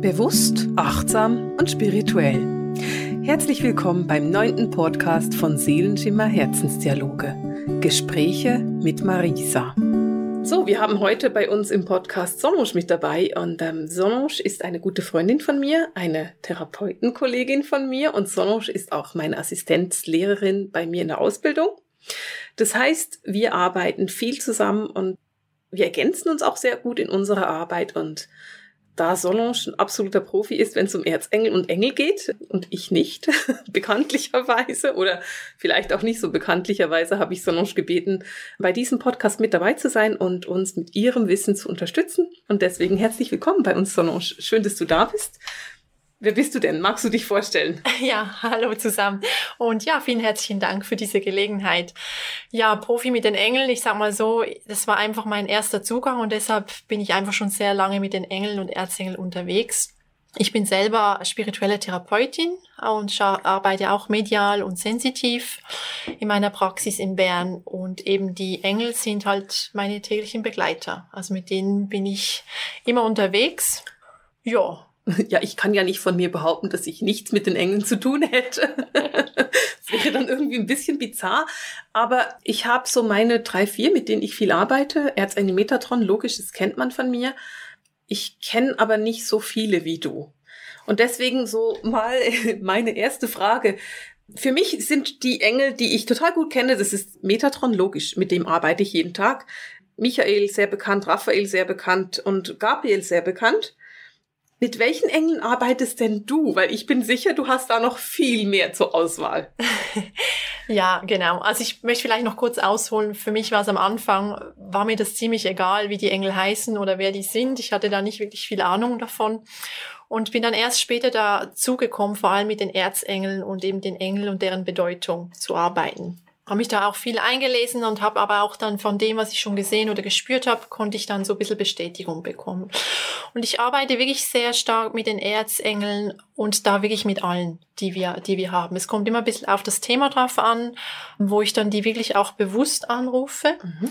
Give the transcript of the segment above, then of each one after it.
Bewusst, achtsam und spirituell. Herzlich willkommen beim neunten Podcast von Seelenschimmer Herzensdialoge. Gespräche mit Marisa. So, wir haben heute bei uns im Podcast Sonosch mit dabei und ähm, Sonosch ist eine gute Freundin von mir, eine Therapeutenkollegin von mir und Sonosch ist auch meine Assistenzlehrerin bei mir in der Ausbildung. Das heißt, wir arbeiten viel zusammen und wir ergänzen uns auch sehr gut in unserer Arbeit und da Solange ein absoluter Profi ist, wenn es um Erzengel und Engel geht und ich nicht, bekanntlicherweise oder vielleicht auch nicht so bekanntlicherweise, habe ich Solange gebeten, bei diesem Podcast mit dabei zu sein und uns mit ihrem Wissen zu unterstützen. Und deswegen herzlich willkommen bei uns, Solange. Schön, dass du da bist. Wer bist du denn? Magst du dich vorstellen? Ja, hallo zusammen. Und ja, vielen herzlichen Dank für diese Gelegenheit. Ja, Profi mit den Engeln, ich sag mal so, das war einfach mein erster Zugang und deshalb bin ich einfach schon sehr lange mit den Engeln und Erzengeln unterwegs. Ich bin selber spirituelle Therapeutin und arbeite auch medial und sensitiv in meiner Praxis in Bern und eben die Engel sind halt meine täglichen Begleiter. Also mit denen bin ich immer unterwegs. Ja, ja, ich kann ja nicht von mir behaupten, dass ich nichts mit den Engeln zu tun hätte. das wäre dann irgendwie ein bisschen bizarr. Aber ich habe so meine drei, vier, mit denen ich viel arbeite. Erzengel Metatron, logisch, das kennt man von mir. Ich kenne aber nicht so viele wie du. Und deswegen so mal meine erste Frage. Für mich sind die Engel, die ich total gut kenne, das ist Metatron, logisch, mit dem arbeite ich jeden Tag. Michael sehr bekannt, Raphael sehr bekannt und Gabriel sehr bekannt. Mit welchen Engeln arbeitest denn du? Weil ich bin sicher, du hast da noch viel mehr zur Auswahl. ja, genau. Also ich möchte vielleicht noch kurz ausholen. Für mich war es am Anfang, war mir das ziemlich egal, wie die Engel heißen oder wer die sind. Ich hatte da nicht wirklich viel Ahnung davon und bin dann erst später dazugekommen, vor allem mit den Erzengeln und eben den Engeln und deren Bedeutung zu arbeiten habe mich da auch viel eingelesen und habe aber auch dann von dem, was ich schon gesehen oder gespürt habe, konnte ich dann so ein bisschen Bestätigung bekommen. Und ich arbeite wirklich sehr stark mit den Erzengeln und da wirklich mit allen, die wir, die wir haben. Es kommt immer ein bisschen auf das Thema drauf an, wo ich dann die wirklich auch bewusst anrufe. Mhm.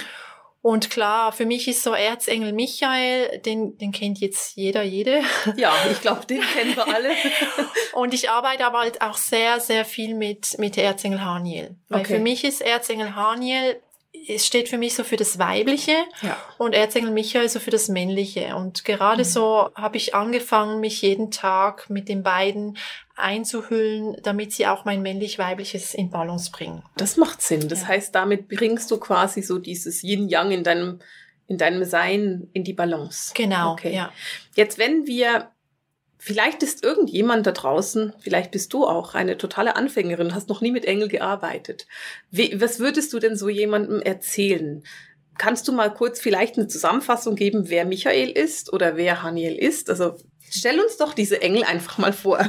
Und klar, für mich ist so Erzengel Michael, den, den kennt jetzt jeder, jede. Ja, ich glaube, den kennen wir alle. und ich arbeite aber halt auch sehr, sehr viel mit, mit Erzengel Haniel. Weil okay. für mich ist Erzengel Haniel es steht für mich so für das Weibliche ja. und Erzengel Michael so für das Männliche. Und gerade mhm. so habe ich angefangen, mich jeden Tag mit den beiden einzuhüllen, damit sie auch mein männlich-weibliches in Balance bringen. Das macht Sinn. Das ja. heißt, damit bringst du quasi so dieses Yin-Yang in deinem, in deinem Sein in die Balance. Genau. Okay. Ja. Jetzt, wenn wir Vielleicht ist irgendjemand da draußen, vielleicht bist du auch eine totale Anfängerin, hast noch nie mit Engel gearbeitet. Wie, was würdest du denn so jemandem erzählen? Kannst du mal kurz vielleicht eine Zusammenfassung geben, wer Michael ist oder wer Haniel ist? Also stell uns doch diese Engel einfach mal vor.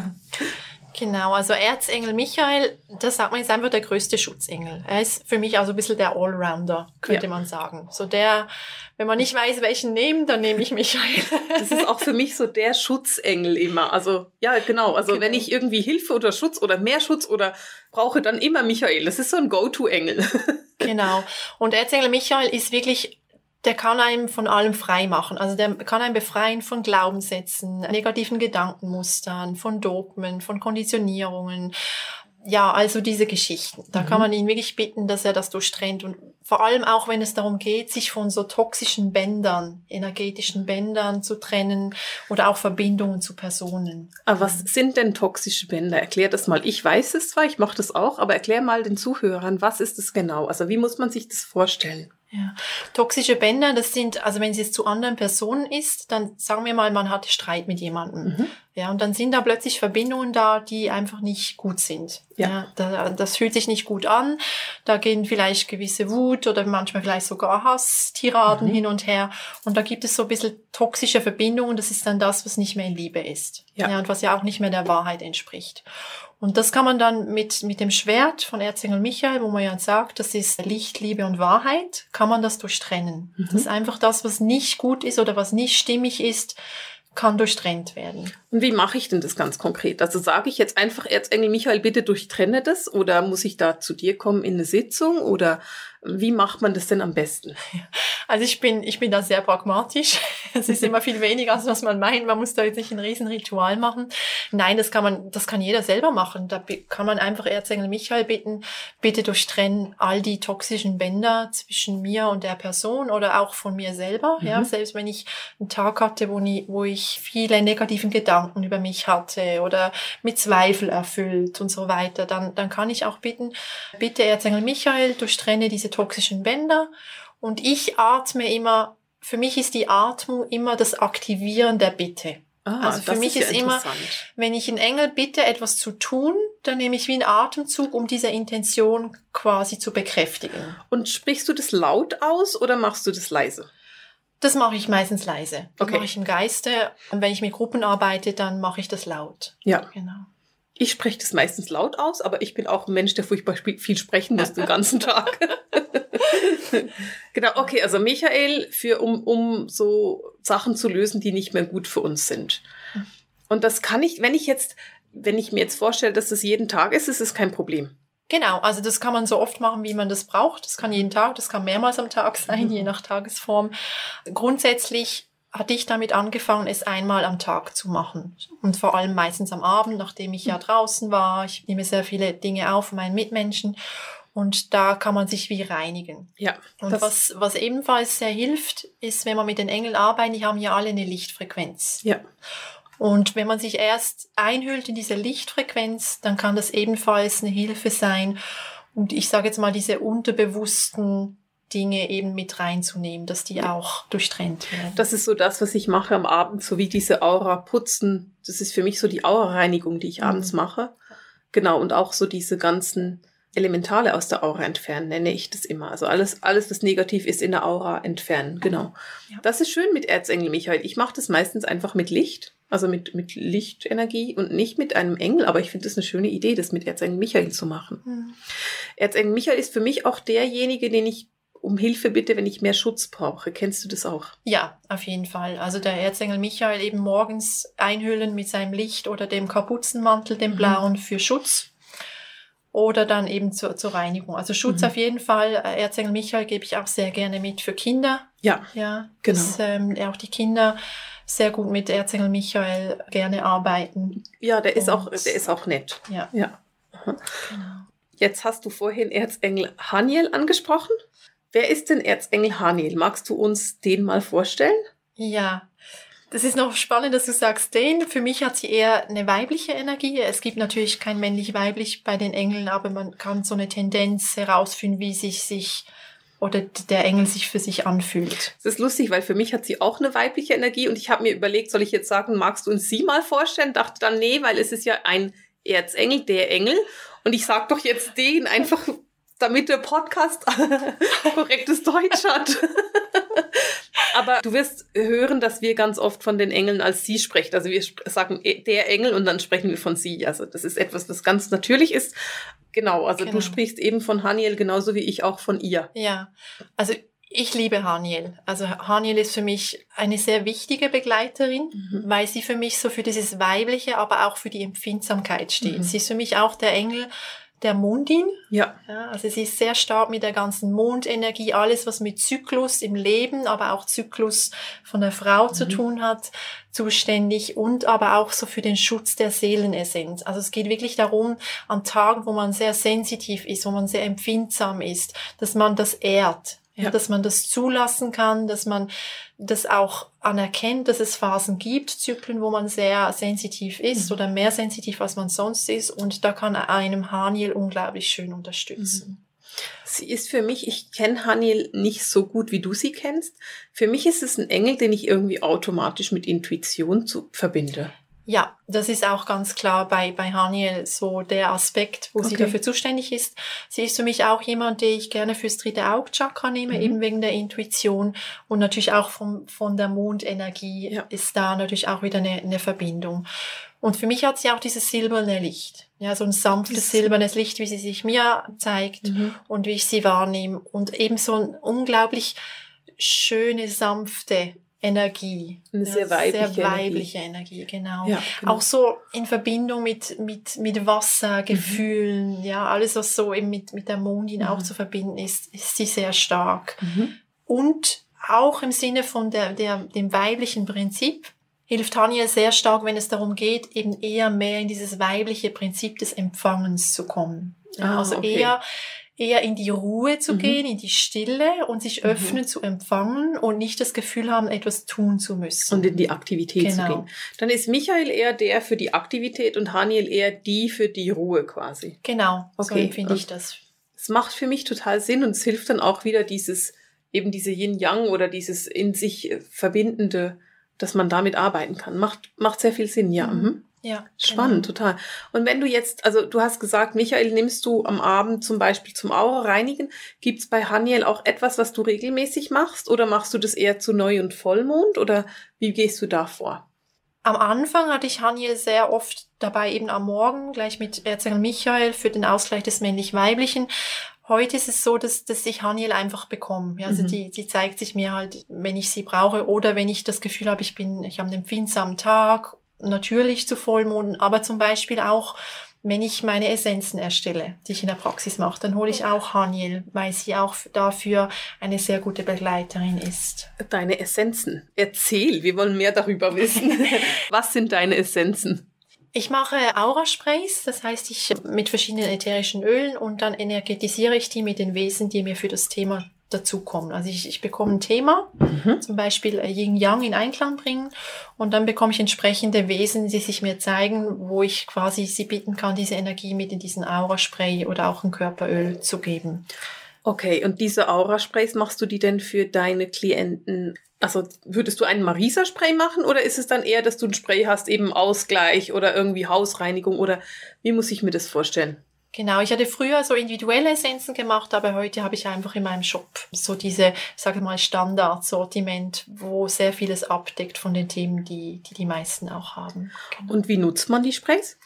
Genau, also Erzengel Michael, das sagt man, ist einfach der größte Schutzengel. Er ist für mich also ein bisschen der Allrounder, könnte ja. man sagen. So der, wenn man nicht weiß, welchen nehmen, dann nehme ich Michael. Das ist auch für mich so der Schutzengel immer. Also ja, genau. Also genau. wenn ich irgendwie Hilfe oder Schutz oder mehr Schutz oder brauche, dann immer Michael. Das ist so ein Go-To-Engel. Genau. Und Erzengel Michael ist wirklich der kann einem von allem frei machen. Also der kann einen befreien von Glaubenssätzen, negativen Gedankenmustern, von Dogmen, von Konditionierungen. Ja, also diese Geschichten. Da mhm. kann man ihn wirklich bitten, dass er das durchtrennt und vor allem auch, wenn es darum geht, sich von so toxischen Bändern, energetischen Bändern zu trennen oder auch Verbindungen zu Personen. Aber was sind denn toxische Bänder? Erklär das mal. Ich weiß es zwar, ich mache das auch, aber erklär mal den Zuhörern, was ist es genau? Also wie muss man sich das vorstellen? Ja. Toxische Bänder, das sind, also wenn es jetzt zu anderen Personen ist, dann sagen wir mal, man hat Streit mit jemandem. Mhm. Ja, und dann sind da plötzlich Verbindungen da, die einfach nicht gut sind. Ja. ja da, das fühlt sich nicht gut an. Da gehen vielleicht gewisse Wut oder manchmal vielleicht sogar Hass-Tiraden mhm. hin und her. Und da gibt es so ein bisschen toxische Verbindungen. Das ist dann das, was nicht mehr in Liebe ist. Ja. ja und was ja auch nicht mehr der Wahrheit entspricht. Und das kann man dann mit, mit dem Schwert von Erzengel Michael, wo man ja sagt, das ist Licht, Liebe und Wahrheit, kann man das durchtrennen. Mhm. Das ist einfach das, was nicht gut ist oder was nicht stimmig ist, kann durchtrennt werden. Und wie mache ich denn das ganz konkret? Also sage ich jetzt einfach Erzengel Michael, bitte durchtrenne das oder muss ich da zu dir kommen in eine Sitzung oder wie macht man das denn am besten? Also ich bin, ich bin da sehr pragmatisch. Es ist immer viel weniger, als was man meint. Man muss da jetzt nicht ein Riesenritual machen. Nein, das kann man, das kann jeder selber machen. Da kann man einfach Erzengel Michael bitten, bitte durchtrennen all die toxischen Bänder zwischen mir und der Person oder auch von mir selber. Mhm. Ja, selbst wenn ich einen Tag hatte, wo, nie, wo ich viele negativen Gedanken über mich hatte oder mit Zweifel erfüllt und so weiter, dann, dann kann ich auch bitten, bitte Erzengel Michael, durchtrenne diese toxischen Bänder und ich atme immer, für mich ist die Atmung immer das Aktivieren der Bitte. Ah, also für mich ist, ist immer, wenn ich einen Engel bitte, etwas zu tun, dann nehme ich wie einen Atemzug, um diese Intention quasi zu bekräftigen. Und sprichst du das laut aus oder machst du das leise? Das mache ich meistens leise. Das okay. mache ich im Geiste. Und wenn ich mit Gruppen arbeite, dann mache ich das laut. Ja. Genau. Ich spreche das meistens laut aus, aber ich bin auch ein Mensch, der furchtbar viel sprechen muss den ganzen Tag. genau, okay, also Michael, für, um, um so Sachen zu lösen, die nicht mehr gut für uns sind. Und das kann ich, wenn ich jetzt, wenn ich mir jetzt vorstelle, dass das jeden Tag ist, ist es kein Problem. Genau, also das kann man so oft machen, wie man das braucht. Das kann jeden Tag, das kann mehrmals am Tag sein, mhm. je nach Tagesform. Grundsätzlich hatte ich damit angefangen, es einmal am Tag zu machen. Und vor allem meistens am Abend, nachdem ich ja mhm. draußen war. Ich nehme sehr viele Dinge auf von meinen Mitmenschen. Und da kann man sich wie reinigen. Ja. Und was, was ebenfalls sehr hilft, ist, wenn man mit den Engeln arbeitet, die haben ja alle eine Lichtfrequenz. Ja. Und wenn man sich erst einhüllt in diese Lichtfrequenz, dann kann das ebenfalls eine Hilfe sein. Und ich sage jetzt mal, diese unterbewussten Dinge eben mit reinzunehmen, dass die auch durchtrennt werden. Das ist so das, was ich mache am Abend, so wie diese Aura putzen. Das ist für mich so die Aura-Reinigung, die ich mhm. abends mache. Genau, und auch so diese ganzen Elementale aus der Aura entfernen, nenne ich das immer. Also alles, alles, was negativ ist, in der Aura entfernen. Genau. Ja. Das ist schön mit Erzengel Michael. Ich mache das meistens einfach mit Licht, also mit, mit Lichtenergie und nicht mit einem Engel, aber ich finde das eine schöne Idee, das mit Erzengel Michael zu machen. Mhm. Erzengel Michael ist für mich auch derjenige, den ich um Hilfe bitte, wenn ich mehr Schutz brauche. Kennst du das auch? Ja, auf jeden Fall. Also der Erzengel Michael eben morgens einhüllen mit seinem Licht oder dem Kapuzenmantel, dem mhm. blauen, für Schutz. Oder dann eben zur, zur Reinigung. Also Schutz mhm. auf jeden Fall. Äh, Erzengel Michael gebe ich auch sehr gerne mit für Kinder. Ja. Ja. Genau. Dass ähm, auch die Kinder sehr gut mit Erzengel Michael gerne arbeiten. Ja, der ist auch, der ist auch nett. Ja. Ja. Genau. Jetzt hast du vorhin Erzengel Haniel angesprochen. Wer ist denn Erzengel Haniel? Magst du uns den mal vorstellen? Ja, das ist noch spannend, dass du sagst, den. Für mich hat sie eher eine weibliche Energie. Es gibt natürlich kein männlich-weiblich bei den Engeln, aber man kann so eine Tendenz herausfinden, wie sich sich oder der Engel sich für sich anfühlt. Das ist lustig, weil für mich hat sie auch eine weibliche Energie und ich habe mir überlegt, soll ich jetzt sagen, magst du uns sie mal vorstellen? Dachte dann, nee, weil es ist ja ein Erzengel, der Engel. Und ich sag doch jetzt den einfach damit der Podcast korrektes Deutsch hat. Aber du wirst hören, dass wir ganz oft von den Engeln als sie sprechen. Also wir sagen e, der Engel und dann sprechen wir von sie. Also das ist etwas, was ganz natürlich ist. Genau, also genau. du sprichst eben von Haniel genauso wie ich auch von ihr. Ja, also ich liebe Haniel. Also Haniel ist für mich eine sehr wichtige Begleiterin, mhm. weil sie für mich so für dieses Weibliche, aber auch für die Empfindsamkeit steht. Mhm. Sie ist für mich auch der Engel, der Mondin. Ja. ja. Also sie ist sehr stark mit der ganzen Mondenergie, alles was mit Zyklus im Leben, aber auch Zyklus von der Frau mhm. zu tun hat, zuständig und aber auch so für den Schutz der Seelenessenz. Also es geht wirklich darum, an Tagen, wo man sehr sensitiv ist, wo man sehr empfindsam ist, dass man das ehrt, ja. dass man das zulassen kann, dass man das auch anerkennt, dass es Phasen gibt, Zyklen, wo man sehr sensitiv ist mhm. oder mehr sensitiv, als man sonst ist. Und da kann einem Haniel unglaublich schön unterstützen. Mhm. Sie ist für mich, ich kenne Haniel nicht so gut, wie du sie kennst. Für mich ist es ein Engel, den ich irgendwie automatisch mit Intuition zu, verbinde. Ja, das ist auch ganz klar bei, bei Haniel so der Aspekt, wo okay. sie dafür zuständig ist. Sie ist für mich auch jemand, den ich gerne fürs dritte Augchakra nehme, mhm. eben wegen der Intuition und natürlich auch vom, von der Mondenergie ja. ist da natürlich auch wieder eine, eine Verbindung. Und für mich hat sie auch dieses silberne Licht. Ja, so ein sanftes silbernes Licht, wie sie sich mir zeigt mhm. und wie ich sie wahrnehme. Und eben so ein unglaublich schöne, sanfte Energie. Eine sehr weibliche, sehr weibliche Energie. Energie genau. Ja, genau. Auch so in Verbindung mit, mit, mit Wasser, mhm. Gefühlen, mhm. ja, alles, was so eben mit, mit der Mondin mhm. auch zu verbinden ist, ist sie sehr stark. Mhm. Und auch im Sinne von der, der, dem weiblichen Prinzip hilft Haniel sehr stark, wenn es darum geht, eben eher mehr in dieses weibliche Prinzip des Empfangens zu kommen. Ja, ah, also okay. eher eher in die Ruhe zu mhm. gehen, in die Stille und sich mhm. öffnen mhm. zu empfangen und nicht das Gefühl haben, etwas tun zu müssen. Und in die Aktivität genau. zu gehen. Dann ist Michael eher der für die Aktivität und Haniel eher die für die Ruhe quasi. Genau, okay. so empfinde ich das. Es macht für mich total Sinn und es hilft dann auch wieder dieses, eben diese Yin-Yang oder dieses in sich verbindende, dass man damit arbeiten kann. Macht, macht sehr viel Sinn, ja. Mhm. Ja. Spannend, genau. total. Und wenn du jetzt, also du hast gesagt, Michael, nimmst du am Abend zum Beispiel zum Aura reinigen. Gibt's bei Haniel auch etwas, was du regelmäßig machst? Oder machst du das eher zu Neu- und Vollmond? Oder wie gehst du da vor? Am Anfang hatte ich Haniel sehr oft dabei, eben am Morgen, gleich mit Erzengel Michael für den Ausgleich des männlich-weiblichen. Heute ist es so, dass, dass ich Haniel einfach bekomme. Ja, also mhm. die, die zeigt sich mir halt, wenn ich sie brauche oder wenn ich das Gefühl habe, ich bin, ich habe einen empfindsamen Tag natürlich zu Vollmonden, aber zum Beispiel auch, wenn ich meine Essenzen erstelle, die ich in der Praxis mache, dann hole ich auch Haniel, weil sie auch dafür eine sehr gute Begleiterin ist. Deine Essenzen. Erzähl, wir wollen mehr darüber wissen. Was sind deine Essenzen? Ich mache Aura-Sprays, das heißt, ich mit verschiedenen ätherischen Ölen und dann energetisiere ich die mit den Wesen, die mir für das Thema dazukommen. Also ich, ich bekomme ein Thema, mhm. zum Beispiel äh, Yin Yang in Einklang bringen und dann bekomme ich entsprechende Wesen, die sich mir zeigen, wo ich quasi sie bitten kann, diese Energie mit in diesen Aura-Spray oder auch ein Körperöl zu geben. Okay, und diese Aura-Sprays machst du die denn für deine Klienten? Also würdest du einen Marisa-Spray machen oder ist es dann eher, dass du ein Spray hast, eben Ausgleich oder irgendwie Hausreinigung oder wie muss ich mir das vorstellen? Genau, ich hatte früher so individuelle Essenzen gemacht, aber heute habe ich einfach in meinem Shop so diese, sage mal, Standardsortiment, wo sehr vieles abdeckt von den Themen, die die, die meisten auch haben. Genau. Und wie nutzt man die Sprays?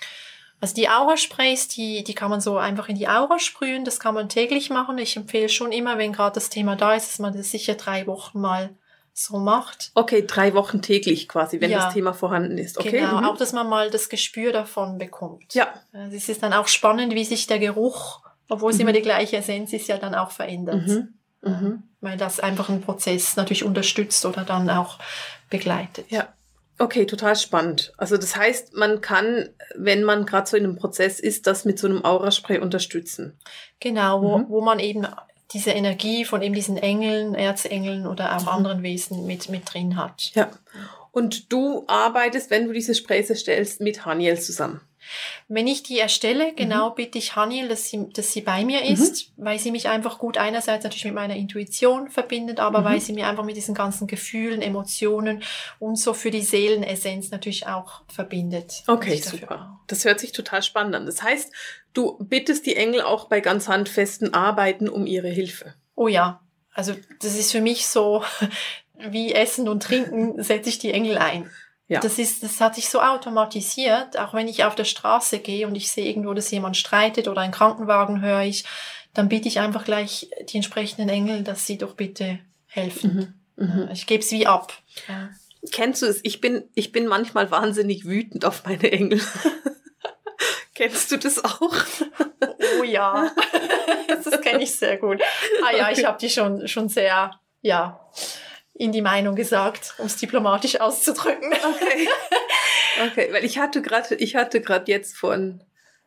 Also die Aura-Sprays, die, die kann man so einfach in die Aura sprühen, das kann man täglich machen. Ich empfehle schon immer, wenn gerade das Thema da ist, dass man das sicher drei Wochen mal so macht. Okay, drei Wochen täglich quasi, wenn ja, das Thema vorhanden ist. Okay. Genau, mhm. auch dass man mal das Gespür davon bekommt. Ja. Es ist dann auch spannend, wie sich der Geruch, obwohl es mhm. immer die gleiche Essenz ist, ja dann auch verändert. Mhm. Mhm. Weil das einfach einen Prozess natürlich unterstützt oder dann auch begleitet. Ja. Okay, total spannend. Also das heißt, man kann, wenn man gerade so in einem Prozess ist, das mit so einem Auraspray unterstützen. Genau, wo, mhm. wo man eben diese Energie von eben diesen Engeln, Erzengeln oder auch mhm. anderen Wesen mit, mit drin hat. Ja. Und du arbeitest, wenn du diese Sprays erstellst, mit Haniel zusammen. Wenn ich die erstelle, mhm. genau mhm. bitte ich Haniel, dass sie, dass sie bei mir ist, mhm. weil sie mich einfach gut einerseits natürlich mit meiner Intuition verbindet, aber mhm. weil sie mir einfach mit diesen ganzen Gefühlen, Emotionen und so für die Seelenessenz natürlich auch verbindet. Okay, super. Das hört sich total spannend an. Das heißt, du bittest die Engel auch bei ganz handfesten Arbeiten um ihre Hilfe. Oh ja. Also das ist für mich so wie Essen und Trinken setze ich die Engel ein. Ja. Das ist, das hat sich so automatisiert, auch wenn ich auf der Straße gehe und ich sehe irgendwo, dass jemand streitet oder einen Krankenwagen höre ich, dann bitte ich einfach gleich die entsprechenden Engel, dass sie doch bitte helfen. Mhm. Mhm. Ich gebe es wie ab. Ja. Kennst du es? Ich bin, ich bin manchmal wahnsinnig wütend auf meine Engel. Kennst du das auch? Oh ja, das kenne ich sehr gut. Ah ja, ich habe die schon, schon sehr, ja, in die Meinung gesagt, um es diplomatisch auszudrücken. Okay. Okay, weil ich hatte gerade, ich hatte gerade jetzt von,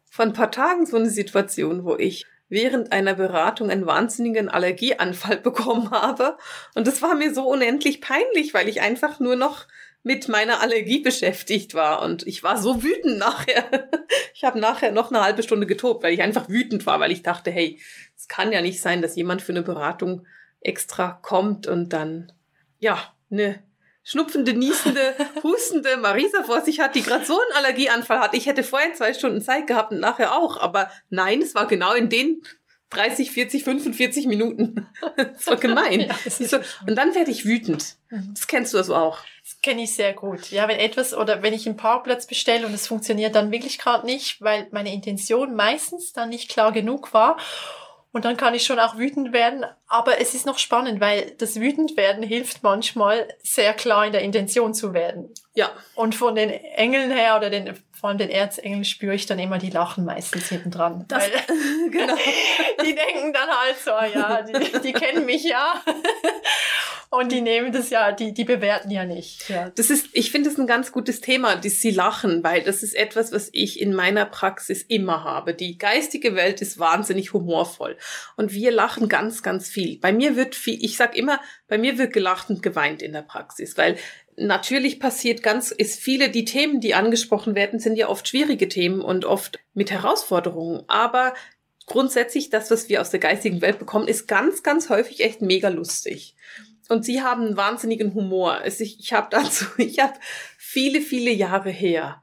von ein paar Tagen so eine Situation, wo ich während einer Beratung einen wahnsinnigen Allergieanfall bekommen habe. Und das war mir so unendlich peinlich, weil ich einfach nur noch mit meiner Allergie beschäftigt war. Und ich war so wütend nachher. Ich habe nachher noch eine halbe Stunde getobt, weil ich einfach wütend war, weil ich dachte, hey, es kann ja nicht sein, dass jemand für eine Beratung extra kommt und dann ja, eine schnupfende, niesende, hustende Marisa vor sich hat, die gerade so einen Allergieanfall hat. Ich hätte vorher zwei Stunden Zeit gehabt und nachher auch. Aber nein, es war genau in den 30, 40, 45 Minuten. Das war gemein. ja, das so, und dann werde ich wütend. Mhm. Das kennst du also auch. Das kenne ich sehr gut. Ja, wenn etwas oder wenn ich einen Parkplatz bestelle und es funktioniert dann wirklich gerade nicht, weil meine Intention meistens dann nicht klar genug war und dann kann ich schon auch wütend werden. Aber es ist noch spannend, weil das Wütendwerden hilft manchmal sehr klar in der Intention zu werden. Ja. Und von den Engeln her oder den, vor allem den Erzengeln spüre ich dann immer, die lachen meistens hinten dran. Das, weil, genau. die denken dann halt so, ja, die, die kennen mich ja. Und die nehmen das ja, die, die bewerten ja nicht. Ja. Das ist, ich finde es ein ganz gutes Thema, dass sie lachen, weil das ist etwas, was ich in meiner Praxis immer habe. Die geistige Welt ist wahnsinnig humorvoll. Und wir lachen ganz, ganz viel. Bei mir wird viel, ich sag immer, bei mir wird gelacht und geweint in der Praxis, weil natürlich passiert ganz, ist viele, die Themen, die angesprochen werden, sind ja oft schwierige Themen und oft mit Herausforderungen. Aber grundsätzlich das, was wir aus der geistigen Welt bekommen, ist ganz, ganz häufig echt mega lustig. Und sie haben einen wahnsinnigen Humor. Also ich, ich habe dazu, ich habe viele, viele Jahre her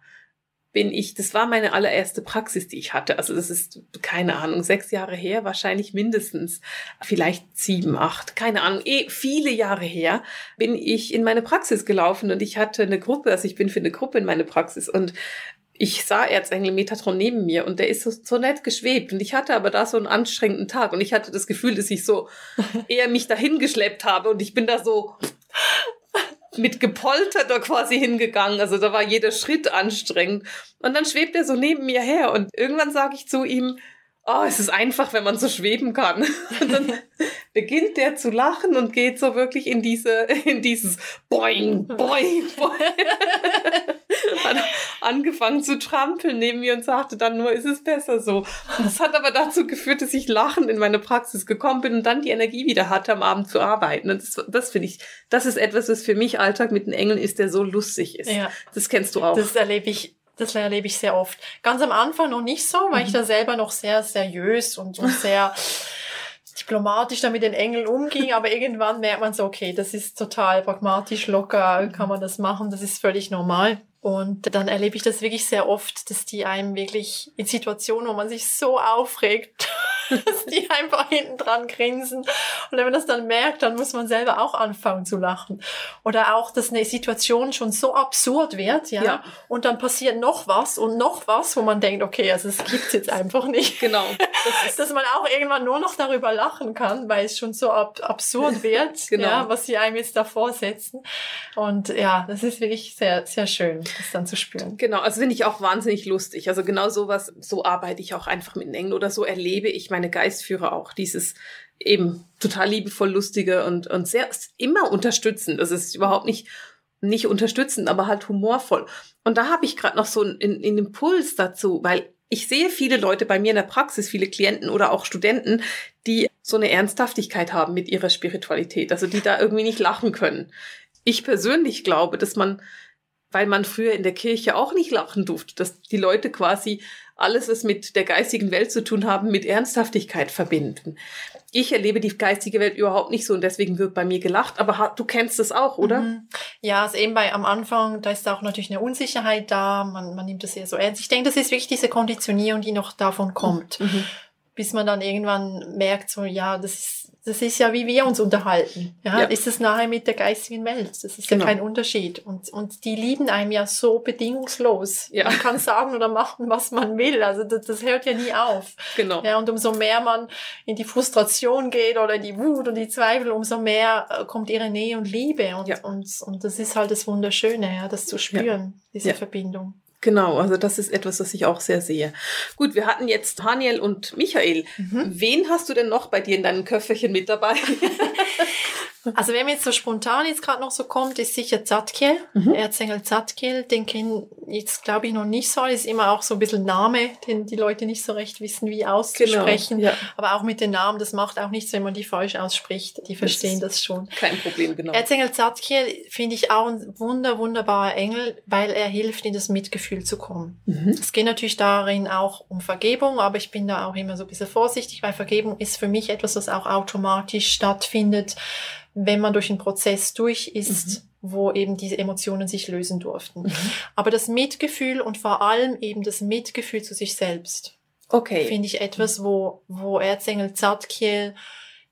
bin ich, das war meine allererste Praxis, die ich hatte. Also das ist, keine Ahnung, sechs Jahre her, wahrscheinlich mindestens, vielleicht sieben, acht, keine Ahnung, eh viele Jahre her, bin ich in meine Praxis gelaufen und ich hatte eine Gruppe, also ich bin für eine Gruppe in meine Praxis und ich sah Erzengel Metatron neben mir und der ist so, so nett geschwebt und ich hatte aber da so einen anstrengenden Tag und ich hatte das Gefühl, dass ich so eher mich dahin geschleppt habe und ich bin da so mit gepolterter quasi hingegangen. Also da war jeder Schritt anstrengend. Und dann schwebt er so neben mir her und irgendwann sage ich zu ihm, oh, es ist einfach, wenn man so schweben kann. Und dann beginnt der zu lachen und geht so wirklich in diese, in dieses Boing, Boing, Boing. hat angefangen zu trampeln neben mir und sagte dann nur, ist es besser so. Das hat aber dazu geführt, dass ich lachend in meine Praxis gekommen bin und dann die Energie wieder hatte, am Abend zu arbeiten. Und das, das finde ich, das ist etwas, was für mich Alltag mit den Engeln ist, der so lustig ist. Ja. Das kennst du auch. Das erlebe ich das erlebe ich sehr oft. Ganz am Anfang noch nicht so, weil mhm. ich da selber noch sehr seriös und, und sehr diplomatisch da mit den Engeln umging, aber irgendwann merkt man so, okay, das ist total pragmatisch, locker, kann man das machen, das ist völlig normal. Und dann erlebe ich das wirklich sehr oft, dass die einem wirklich in Situationen, wo man sich so aufregt, dass die einfach hinten dran grinsen. Und wenn man das dann merkt, dann muss man selber auch anfangen zu lachen. Oder auch, dass eine Situation schon so absurd wird, ja. ja. Und dann passiert noch was und noch was, wo man denkt, okay, also es gibt's jetzt einfach nicht. Genau. Das dass man auch irgendwann nur noch darüber lachen kann, weil es schon so ab absurd wird, genau. ja, was sie einem jetzt davor setzen. Und ja, das ist wirklich sehr, sehr schön das dann zu spüren. Genau, also finde ich auch wahnsinnig lustig. Also genau sowas, so arbeite ich auch einfach mit den Engeln oder so erlebe ich meine Geistführer auch. Dieses eben total liebevoll, lustige und, und sehr, immer unterstützend. Das ist überhaupt nicht, nicht unterstützend, aber halt humorvoll. Und da habe ich gerade noch so einen, einen Impuls dazu, weil ich sehe viele Leute bei mir in der Praxis, viele Klienten oder auch Studenten, die so eine Ernsthaftigkeit haben mit ihrer Spiritualität, also die da irgendwie nicht lachen können. Ich persönlich glaube, dass man weil man früher in der Kirche auch nicht lachen durfte, dass die Leute quasi alles, was mit der geistigen Welt zu tun haben, mit Ernsthaftigkeit verbinden. Ich erlebe die geistige Welt überhaupt nicht so und deswegen wird bei mir gelacht, aber du kennst das auch, oder? Mhm. Ja, also eben bei am Anfang, da ist auch natürlich eine Unsicherheit da, man, man nimmt das eher so ernst. Ich denke, das ist wirklich diese Konditionierung, die noch davon kommt. Mhm. Bis man dann irgendwann merkt, so, ja, das ist das ist ja, wie wir uns unterhalten. Ja, ja. ist es nachher mit der geistigen Welt. Das ist genau. ja kein Unterschied. Und, und die lieben einem ja so bedingungslos. Ja. Man kann sagen oder machen, was man will. Also das, das hört ja nie auf. Genau. Ja, und umso mehr man in die Frustration geht oder in die Wut und die Zweifel, umso mehr äh, kommt ihre Nähe und Liebe. Und, ja. und, und das ist halt das Wunderschöne, ja, das zu spüren, diese Verbindung. Genau, also das ist etwas, was ich auch sehr sehe. Gut, wir hatten jetzt Daniel und Michael. Mhm. Wen hast du denn noch bei dir in deinem Köfferchen mit dabei? Also wer mir jetzt so spontan jetzt gerade noch so kommt, ist sicher Zatkiel, mhm. Erzengel Zatkiel. Den kennen jetzt glaube ich noch nicht so. Ist immer auch so ein bisschen Name, den die Leute nicht so recht wissen, wie auszusprechen. Genau, ja. Aber auch mit den Namen, das macht auch nichts, wenn man die falsch ausspricht. Die verstehen das, das schon. Kein Problem, genau. Erzengel Zatkiel finde ich auch ein wunder, wunderbarer Engel, weil er hilft, in das Mitgefühl zu kommen. Mhm. Es geht natürlich darin auch um Vergebung, aber ich bin da auch immer so ein bisschen vorsichtig, weil Vergebung ist für mich etwas, was auch automatisch stattfindet wenn man durch einen Prozess durch ist, mhm. wo eben diese Emotionen sich lösen durften. Mhm. Aber das Mitgefühl und vor allem eben das Mitgefühl zu sich selbst. Okay. Finde ich etwas, wo, wo Erzengel Zartkiel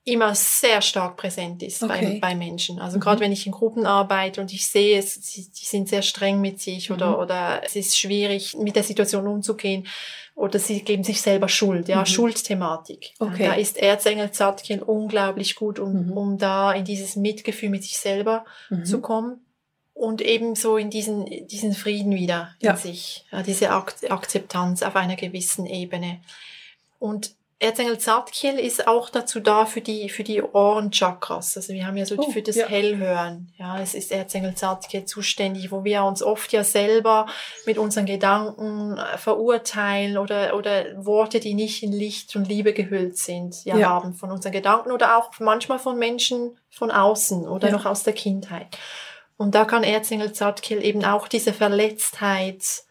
immer sehr stark präsent ist okay. bei, bei Menschen. Also mhm. gerade wenn ich in Gruppen arbeite und ich sehe, es, sie, die sind sehr streng mit sich oder, mhm. oder es ist schwierig, mit der Situation umzugehen, oder sie geben sich selber Schuld, ja, mhm. Schuldthematik. Okay. Da ist Erzengel Zatkin unglaublich gut, um, mhm. um da in dieses Mitgefühl mit sich selber mhm. zu kommen und eben so in diesen, diesen Frieden wieder in ja. sich, ja, diese Ak Akzeptanz auf einer gewissen Ebene. Und Erzengel Zartkiel ist auch dazu da für die, für die Ohrenchakras. Also wir haben ja so Oh, für das ja. Hellhören. Ja, es ist Erzengel Zartkiel zuständig, wo wir uns oft ja selber mit unseren Gedanken äh, verurteilen oder, oder Worte, die nicht in Licht und Liebe gehüllt sind, ja, Ja. haben von unseren Gedanken oder auch manchmal von Menschen von außen oder Ja. noch aus der Kindheit. Und da kann Erzengel Zartkiel eben auch diese Verletztheit,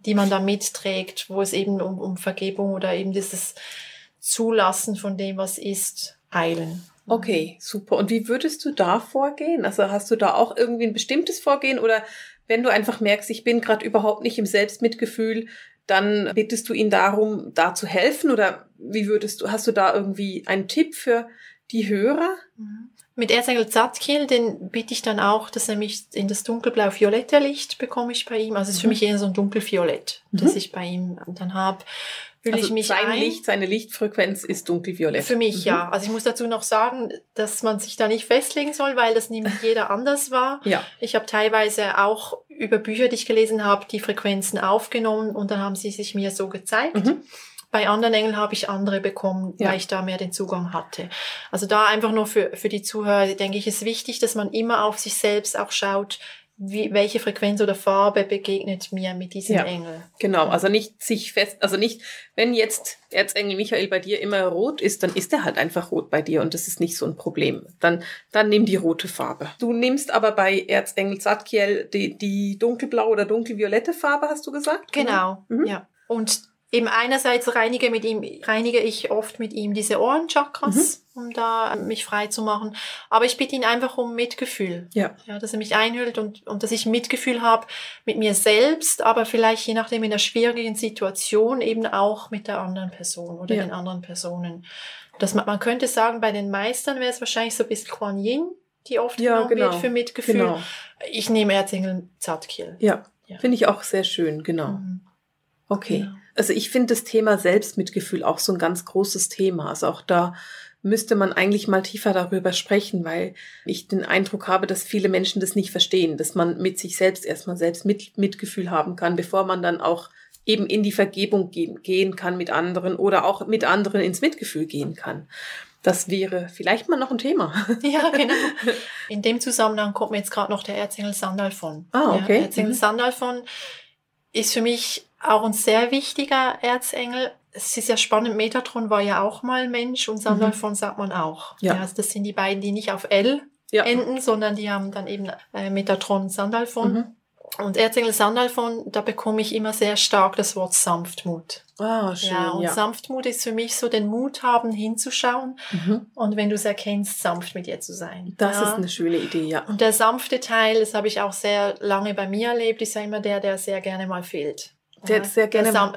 die man da mitträgt, wo es eben um, um Vergebung oder eben dieses Zulassen von dem, was ist, heilen. Okay, super. Und wie würdest du da vorgehen? Also hast du da auch irgendwie ein bestimmtes Vorgehen oder wenn du einfach merkst, ich bin gerade überhaupt nicht im Selbstmitgefühl, dann bittest du ihn darum, da zu helfen oder wie würdest du, hast du da irgendwie einen Tipp für die Hörer? Mhm. Mit Erzengel Zadkiel, den bitte ich dann auch, dass er mich in das dunkelblau-violette Licht bekomme ich bei ihm. Also es ist für Mhm. mich eher so ein dunkelviolett, Mhm. das ich bei ihm dann habe. Fühle also ich mich sein ein. Licht, seine Lichtfrequenz ist dunkelviolett. Für mich, Mhm. ja. Also ich muss dazu noch sagen, dass man sich da nicht festlegen soll, weil das nämlich jeder anders war. Ja. Ich habe teilweise auch über Bücher, die ich gelesen habe, die Frequenzen aufgenommen und dann haben sie sich mir so gezeigt. Mhm. Bei anderen Engeln habe ich andere bekommen, Ja. weil ich da mehr den Zugang hatte. Also da einfach nur für, für die Zuhörer, denke ich, ist wichtig, dass man immer auf sich selbst auch schaut, wie, welche Frequenz oder Farbe begegnet mir mit diesem Ja. Engel. Genau, also nicht sich fest, also nicht, wenn jetzt Erzengel Michael bei dir immer rot ist, dann ist er halt einfach rot bei dir und das ist nicht so ein Problem. Dann, dann nimm die rote Farbe. Du nimmst aber bei Erzengel Zadkiel die, die dunkelblaue oder dunkelviolette Farbe, hast du gesagt? Genau, Mhm. ja. Und eben einerseits reinige mit ihm, reinige ich oft mit ihm diese Ohrenchakras, Mhm. um da mich frei zu machen. Aber ich bitte ihn einfach um Mitgefühl. Ja. Ja, dass er mich einhüllt und, und dass ich Mitgefühl habe mit mir selbst, aber vielleicht je nachdem in der schwierigen Situation eben auch mit der anderen Person oder Ja. den anderen Personen. Dass man, könnte sagen, bei den Meistern wäre es wahrscheinlich so bisschen Kuan Yin, die oft Ja, genommen genau. wird für Mitgefühl. Genau. Ich nehme Erzengel Zadkiel. Ja. Ja. Finde ich auch sehr schön, genau. Mhm. Okay. Genau. Also ich finde das Thema Selbstmitgefühl auch so ein ganz großes Thema. Also auch da müsste man eigentlich mal tiefer darüber sprechen, weil ich den Eindruck habe, dass viele Menschen das nicht verstehen, dass man mit sich selbst erstmal selbst mit, Mitgefühl haben kann, bevor man dann auch eben in die Vergebung gehen, gehen kann mit anderen oder auch mit anderen ins Mitgefühl gehen kann. Das wäre vielleicht mal noch ein Thema. Ja, genau. In dem Zusammenhang kommt mir jetzt gerade noch der Erzengel Sandalphon. Ah, okay. Ja, Erzengel Mhm. Sandalphon ist für mich auch ein sehr wichtiger Erzengel. Es ist ja spannend, Metatron war ja auch mal Mensch und Sandalphon sagt man auch. Mhm. Ja. also das sind die beiden, die nicht auf L Ja. enden, sondern die haben dann eben äh, Metatron, Sandalphon. Mhm. Und Erzengel Sandalphon, da bekomme ich immer sehr stark das Wort Sanftmut. Ah, schön. ja, und ja. Sanftmut ist für mich so den Mut haben, hinzuschauen Mhm. und wenn du es erkennst, sanft mit dir zu sein. Das ja. ist eine schöne Idee, ja. Und der sanfte Teil, das habe ich auch sehr lange bei mir erlebt, ist ja immer der, der sehr gerne mal fehlt. Der Ja, sehr gerne der, sam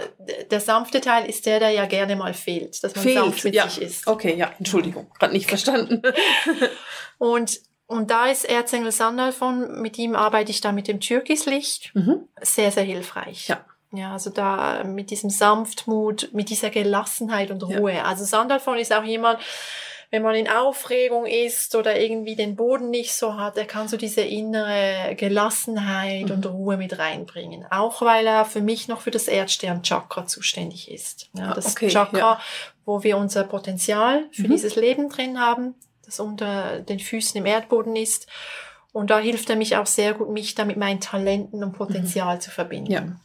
der sanfte Teil ist der, der ja gerne mal fehlt, dass man Fehlt, sanft mit ja. sich ist. Okay, ja, Entschuldigung, gerade nicht verstanden. Und, und da ist Erzengel Sandalphon, mit ihm arbeite ich da mit dem Türkislicht, mhm. sehr, sehr hilfreich. Ja. Ja, also da mit diesem Sanftmut, mit dieser Gelassenheit und Ja. Ruhe. Also Sandalphon ist auch jemand, wenn man in Aufregung ist oder irgendwie den Boden nicht so hat, er kann so diese innere Gelassenheit Mhm. und Ruhe mit reinbringen. Auch weil er für mich noch für das Erdstern-Chakra zuständig ist. Ja, Ah, das okay, Chakra, ja. wo wir unser Potenzial für Mhm. dieses Leben drin haben, das unter den Füßen im Erdboden ist. Und da hilft er mich auch sehr gut, mich da mit meinen Talenten und Potenzial zu verbinden. Mhm. Ja.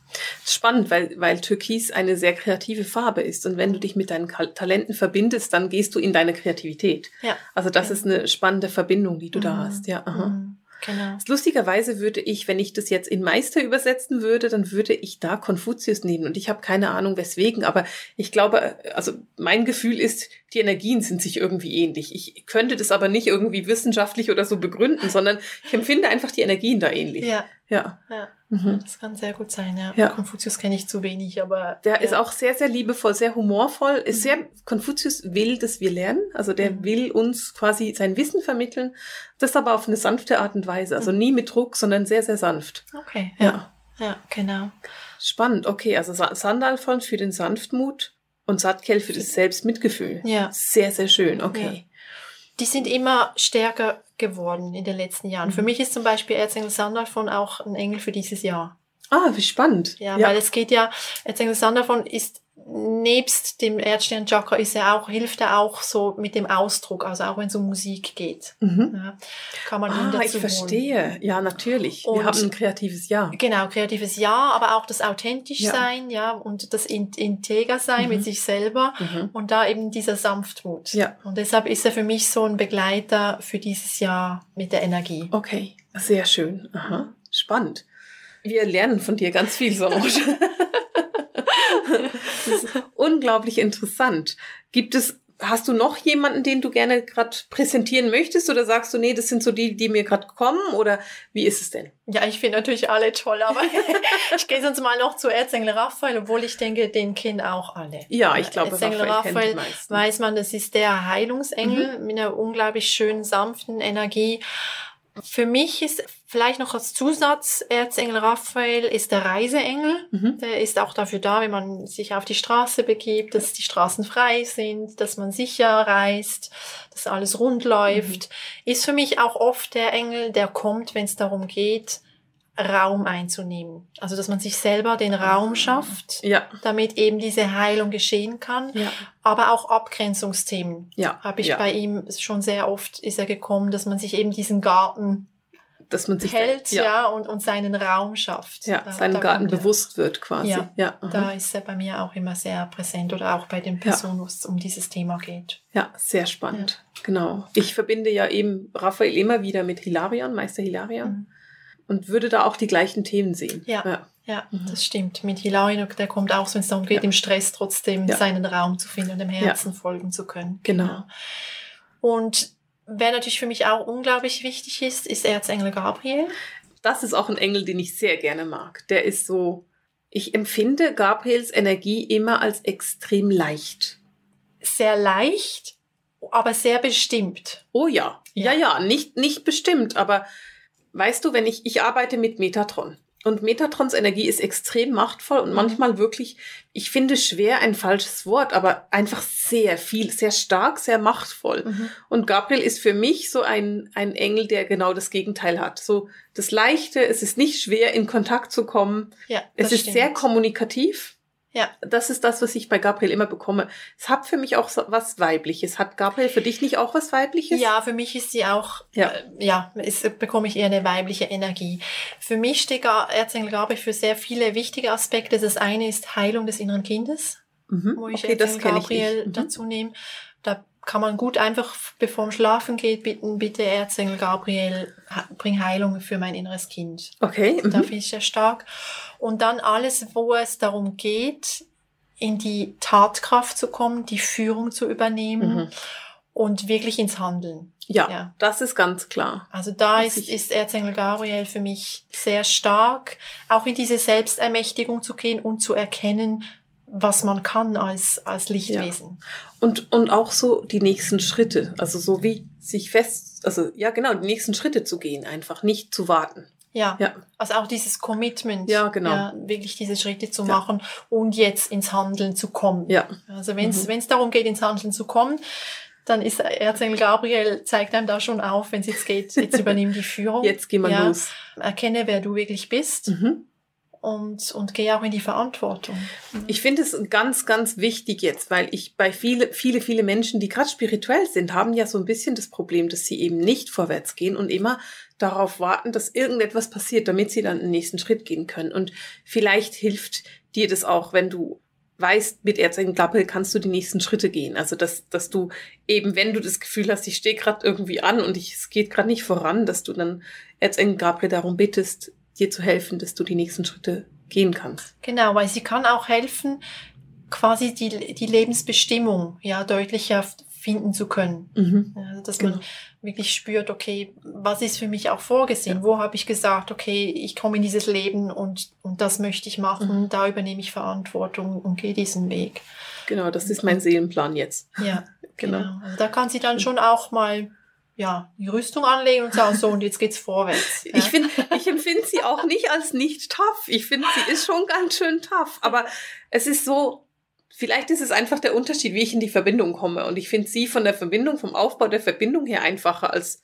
Spannend, weil, weil Türkis eine sehr kreative Farbe ist. Und wenn du dich mit deinen Talenten verbindest, dann gehst du in deine Kreativität. Ja. Also das Ja. ist eine spannende Verbindung, die du da Mhm. hast. Ja, aha. Mhm. Genau. Lustigerweise würde ich, wenn ich das jetzt in Meister übersetzen würde, dann würde ich da Konfuzius nehmen. Und ich habe keine Ahnung weswegen, aber ich glaube, also mein Gefühl ist, die Energien sind sich irgendwie ähnlich. Ich könnte das aber nicht irgendwie wissenschaftlich oder so begründen, sondern ich empfinde einfach die Energien da ähnlich. Ja, Ja. ja. Mhm. Das kann sehr gut sein, ja. Ja. Konfuzius kenne ich zu wenig, aber. Der ja. ist auch sehr, sehr liebevoll, sehr humorvoll. Ist Mhm. sehr, Konfuzius will, dass wir lernen. Also der Mhm. will uns quasi sein Wissen vermitteln. Das aber auf eine sanfte Art und Weise. Also Mhm. nie mit Druck, sondern sehr, sehr sanft. Okay, Ja. ja. Genau. Spannend. Okay, also Sa- Sandalphon für den Sanftmut und Satkel für das Selbstmitgefühl. Ja. Sehr, sehr schön. Okay. Die sind immer stärker geworden in den letzten Jahren. Mhm. Für mich ist zum Beispiel Erzengel Sandalphon auch ein Engel für dieses Jahr. Ah, wie spannend. Ja, weil es geht ja, Erzengel Sandalphon ist nebst dem Erdsternchakra ist er auch, hilft er auch so mit dem Ausdruck, also auch wenn es um Musik geht. Mhm. Ja, kann man ihn Ah, dazu ich holen. verstehe. Ja, natürlich. Und- Wir haben ein kreatives Jahr. Genau, kreatives Ja, aber auch das authentisch Ja. sein, ja, und das in, integer sein Mhm. mit sich selber Mhm. und da eben dieser Sanftmut. Ja. Und deshalb ist er für mich so ein Begleiter für dieses Jahr mit der Energie. Okay, sehr schön. Aha. Spannend. Wir lernen von dir ganz viel, Solange. das ist unglaublich interessant. Gibt es, hast du noch jemanden, den du gerne gerade präsentieren möchtest? Oder sagst du, nee, das sind so die, die mir gerade kommen? Oder wie ist es denn? Ja, ich finde natürlich alle toll, aber ich gehe sonst mal noch zu Erzengel Raphael, obwohl ich denke, den kennen auch alle. Ja, ich glaube, Erzengel Raphael Raphael weiß man, das ist der Heilungsengel Mhm. mit einer unglaublich schönen, sanften Energie. Für mich ist vielleicht noch als Zusatz, Erzengel Raphael ist der Reiseengel. Mhm. Der ist auch dafür da, wenn man sich auf die Straße begibt, dass die Straßen frei sind, dass man sicher reist, dass alles rund läuft. Ist für mich auch oft der Engel, der kommt, wenn es darum geht, Raum einzunehmen. Also, dass man sich selber den Raum schafft, Ja, damit eben diese Heilung geschehen kann. ja, Aber auch Abgrenzungsthemen ja. habe ich ja. bei ihm schon sehr oft ist er gekommen, dass man sich eben diesen Garten dass man sich hält, ja, ja, und, und seinen Raum schafft. ja, Da- seinem da Garten bewusst wird quasi. Ja, ja. Da ist er bei mir auch immer sehr präsent oder auch bei den Personen, wo es um dieses Thema geht. Ja, sehr spannend. Genau. Ich verbinde ja eben Raphael immer wieder mit Hilarion, Meister Hilarion, Mhm. Und würde da auch die gleichen Themen sehen. Ja. ja. Ja, Mhm. das stimmt. Mit Hilarion, der kommt auch, wenn es darum geht, Ja. im Stress trotzdem seinen Raum zu finden und dem Herzen folgen zu können. Genau. Und wer natürlich für mich auch unglaublich wichtig ist, ist Erzengel Gabriel. Das ist auch ein Engel, den ich sehr gerne mag. Der ist so, ich empfinde Gabriels Energie immer als extrem leicht. Sehr leicht, aber sehr bestimmt. Oh ja, ja, Ja. ja, nicht, nicht bestimmt, aber weißt du, wenn ich, ich arbeite mit Metatron. Und Metatrons Energie ist extrem machtvoll und Mhm. manchmal wirklich, ich finde schwer ein falsches Wort, aber einfach sehr viel, sehr stark, sehr machtvoll. Und Gabriel ist für mich so ein, ein Engel, der genau das Gegenteil hat. So das Leichte, es ist nicht schwer, in Kontakt zu kommen. Ja, Es ist stimmt. sehr kommunikativ. Ja. Das ist das, was ich bei Gabriel immer bekomme. Es hat für mich auch so was Weibliches. Hat Gabriel für dich nicht auch was Weibliches? Ja, für mich ist sie auch, Ja. äh, ja, es bekomme ich eher eine weibliche Energie. Für mich steht Erzengel Gabriel für sehr viele wichtige Aspekte. Das eine ist Heilung des inneren Kindes, Mhm. wo ich Okay, Erzengel ich Gabriel nicht. Mhm. dazu nehme. Da kann man gut einfach, bevor man schlafen geht, bitten, bitte Erzengel Gabriel, bring Heilung für mein inneres Kind. Okay. Da Mhm. finde ich sehr stark. Und dann alles, wo es darum geht, in die Tatkraft zu kommen, die Führung zu übernehmen Mhm. und wirklich ins Handeln. Ja, Ja. das ist ganz klar. Also da ist, ist Erzengel Gabriel für mich sehr stark, auch in diese Selbstermächtigung zu gehen und zu erkennen, was man kann als, als Lichtwesen. Und, und auch so die nächsten Schritte. Also so wie sich fest, also ja genau, die nächsten Schritte zu gehen, einfach nicht zu warten. Ja. Ja. Also auch dieses Commitment, Ja, genau. wirklich diese Schritte zu Ja. machen und jetzt ins Handeln zu kommen. Ja. Also wenn es Mhm. darum geht, ins Handeln zu kommen, dann ist Erzengel Gabriel, zeigt einem da schon auf, wenn es jetzt geht, jetzt übernimm die Führung. Jetzt gehen wir Ja. los. Erkenne, wer du wirklich bist Mhm. Und, und geh auch in die Verantwortung. Ich finde es ganz, ganz wichtig jetzt, weil ich bei viele, viele, viele Menschen, die gerade spirituell sind, haben ja so ein bisschen das Problem, dass sie eben nicht vorwärts gehen und immer darauf warten, dass irgendetwas passiert, damit sie dann den nächsten Schritt gehen können. Und vielleicht hilft dir das auch, wenn du weißt, mit Erzengel Gabriel kannst du die nächsten Schritte gehen. Also, dass, dass du eben, wenn du das Gefühl hast, ich stehe gerade irgendwie an und ich, es geht gerade nicht voran, dass du dann Erzengel Gabriel darum bittest, dir zu helfen, dass du die nächsten Schritte gehen kannst. Genau, weil sie kann auch helfen, quasi die, die Lebensbestimmung ja deutlicher finden zu können. Mhm. Also, dass Genau. man wirklich spürt, okay, was ist für mich auch vorgesehen? Wo habe ich gesagt, okay, ich komme in dieses Leben und, und das möchte ich machen, Mhm. da übernehme ich Verantwortung und gehe diesen Weg. Genau, das ist mein Seelenplan jetzt. Ja, Genau. genau. Also da kann sie dann schon auch mal ja, die Rüstung anlegen und sagen, so, und jetzt geht's vorwärts. Ja. Ich finde, ich empfinde sie auch nicht als nicht tough. Ich finde, sie ist schon ganz schön tough. Aber es ist so, vielleicht ist es einfach der Unterschied, wie ich in die Verbindung komme. Und ich finde sie von der Verbindung, vom Aufbau der Verbindung her einfacher als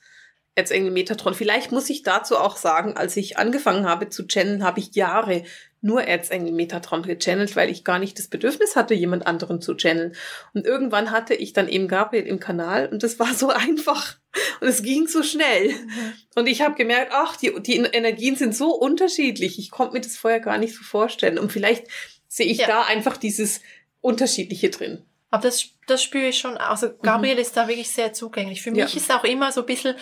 Erzengel Metatron. Vielleicht muss ich dazu auch sagen, als ich angefangen habe zu channeln, habe ich Jahre nur Erzengel Metatron gechannelt, weil ich gar nicht das Bedürfnis hatte, jemand anderen zu channeln. Und irgendwann hatte ich dann eben Gabriel im Kanal und das war so einfach und es ging so schnell. Mhm. Und ich habe gemerkt, ach, die, die Energien sind so unterschiedlich. Ich konnte mir das vorher gar nicht so vorstellen. Und vielleicht sehe ich ja. da einfach dieses Unterschiedliche drin. Aber das, das spüre ich schon. Also Gabriel mhm. ist da wirklich sehr zugänglich. Für mich ja. ist auch immer so ein bisschen,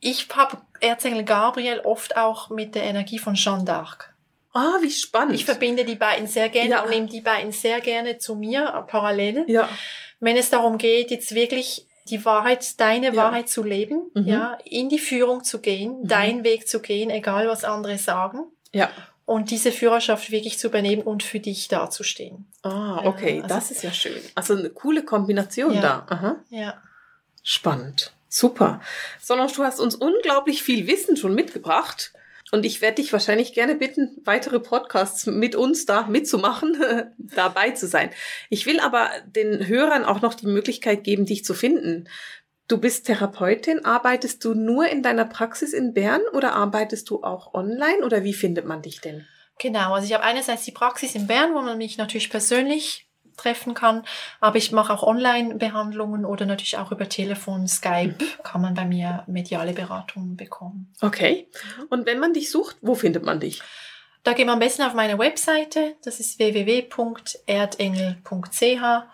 ich habe Erzengel Gabriel oft auch mit der Energie von Jeanne d'Arc. Ah, wie spannend. Ich verbinde die beiden sehr gerne ja. und nehme die beiden sehr gerne zu mir äh, parallel. Ja. Wenn es darum geht, jetzt wirklich die Wahrheit, deine ja. Wahrheit zu leben, mhm. ja, in die Führung zu gehen, mhm. deinen Weg zu gehen, egal was andere sagen. Ja. Und diese Führerschaft wirklich zu übernehmen und für dich dazustehen. Ah, okay, ja, also, das ist ja schön. Also eine coole Kombination ja. da. Aha. Ja. Spannend. Super. Sondern du hast uns unglaublich viel Wissen schon mitgebracht. Und ich werde dich wahrscheinlich gerne bitten, weitere Podcasts mit uns da mitzumachen, dabei zu sein. Ich will aber den Hörern auch noch die Möglichkeit geben, dich zu finden. Du bist Therapeutin. Arbeitest du nur in deiner Praxis in Bern oder arbeitest du auch online oder wie findet man dich denn? Genau, also ich habe einerseits die Praxis in Bern, wo man mich natürlich persönlich treffen kann. Aber ich mache auch Online-Behandlungen oder natürlich auch über Telefon, Skype mhm. kann man bei mir mediale Beratungen bekommen. Okay. Und wenn man dich sucht, wo findet man dich? Da geht man am besten auf meine Webseite. Das ist www.erdengel.ch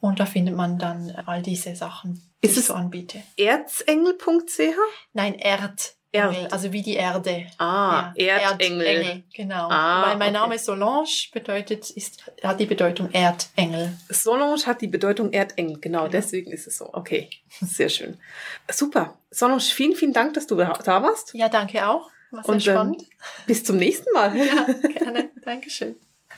und da findet man dann all diese Sachen, die ist ich so anbiete. Erzengel.ch? Nein, Erd. Erd. Also wie die Erde. Ah, ja. Erdengel. Erdengel, genau. Ah, Weil mein okay. Name Solange bedeutet, ist, hat die Bedeutung Erdengel. Solange hat die Bedeutung Erdengel, genau, genau. deswegen ist es so. Okay, sehr schön. Super. Solange, vielen, vielen Dank, dass du da warst. Ja, danke auch. War sehr und, ähm, spannend. Ähm, bis zum nächsten Mal. Ja, gerne. Dankeschön.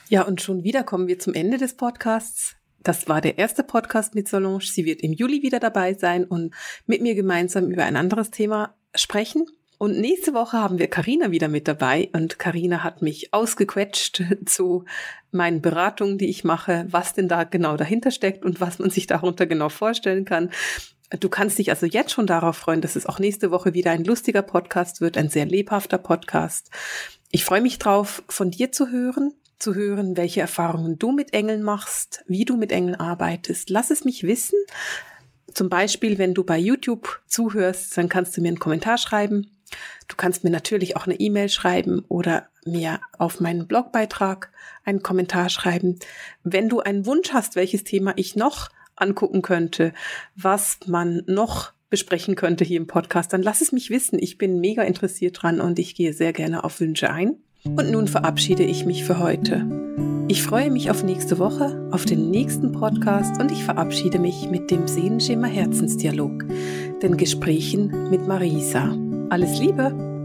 Ja, und schon wieder kommen wir zum Ende des Podcasts. Das war der erste Podcast mit Solange. Sie wird im Juli wieder dabei sein und mit mir gemeinsam über ein anderes Thema sprechen. Und nächste Woche haben wir Karina wieder mit dabei und Karina hat mich ausgequetscht zu meinen Beratungen, die ich mache, was denn da genau dahinter steckt und was man sich darunter genau vorstellen kann. Du kannst dich also jetzt schon darauf freuen, dass es auch nächste Woche wieder ein lustiger Podcast wird, ein sehr lebhafter Podcast. Ich freue mich drauf, von dir zu hören, zu hören, welche Erfahrungen du mit Engeln machst, wie du mit Engeln arbeitest. Lass es mich wissen. Zum Beispiel, wenn du bei YouTube zuhörst, dann kannst du mir einen Kommentar schreiben Du kannst mir natürlich auch eine E-Mail schreiben oder mir auf meinen Blogbeitrag einen Kommentar schreiben. Wenn du einen Wunsch hast, welches Thema ich noch angucken könnte, was man noch besprechen könnte hier im Podcast, dann lass es mich wissen. Ich bin mega interessiert dran und ich gehe sehr gerne auf Wünsche ein. Und nun verabschiede ich mich für heute. Ich freue mich auf nächste Woche, auf den nächsten Podcast und ich verabschiede mich mit dem Sehenschimmer Herzensdialog, den Gesprächen mit Marisa. Alles Liebe!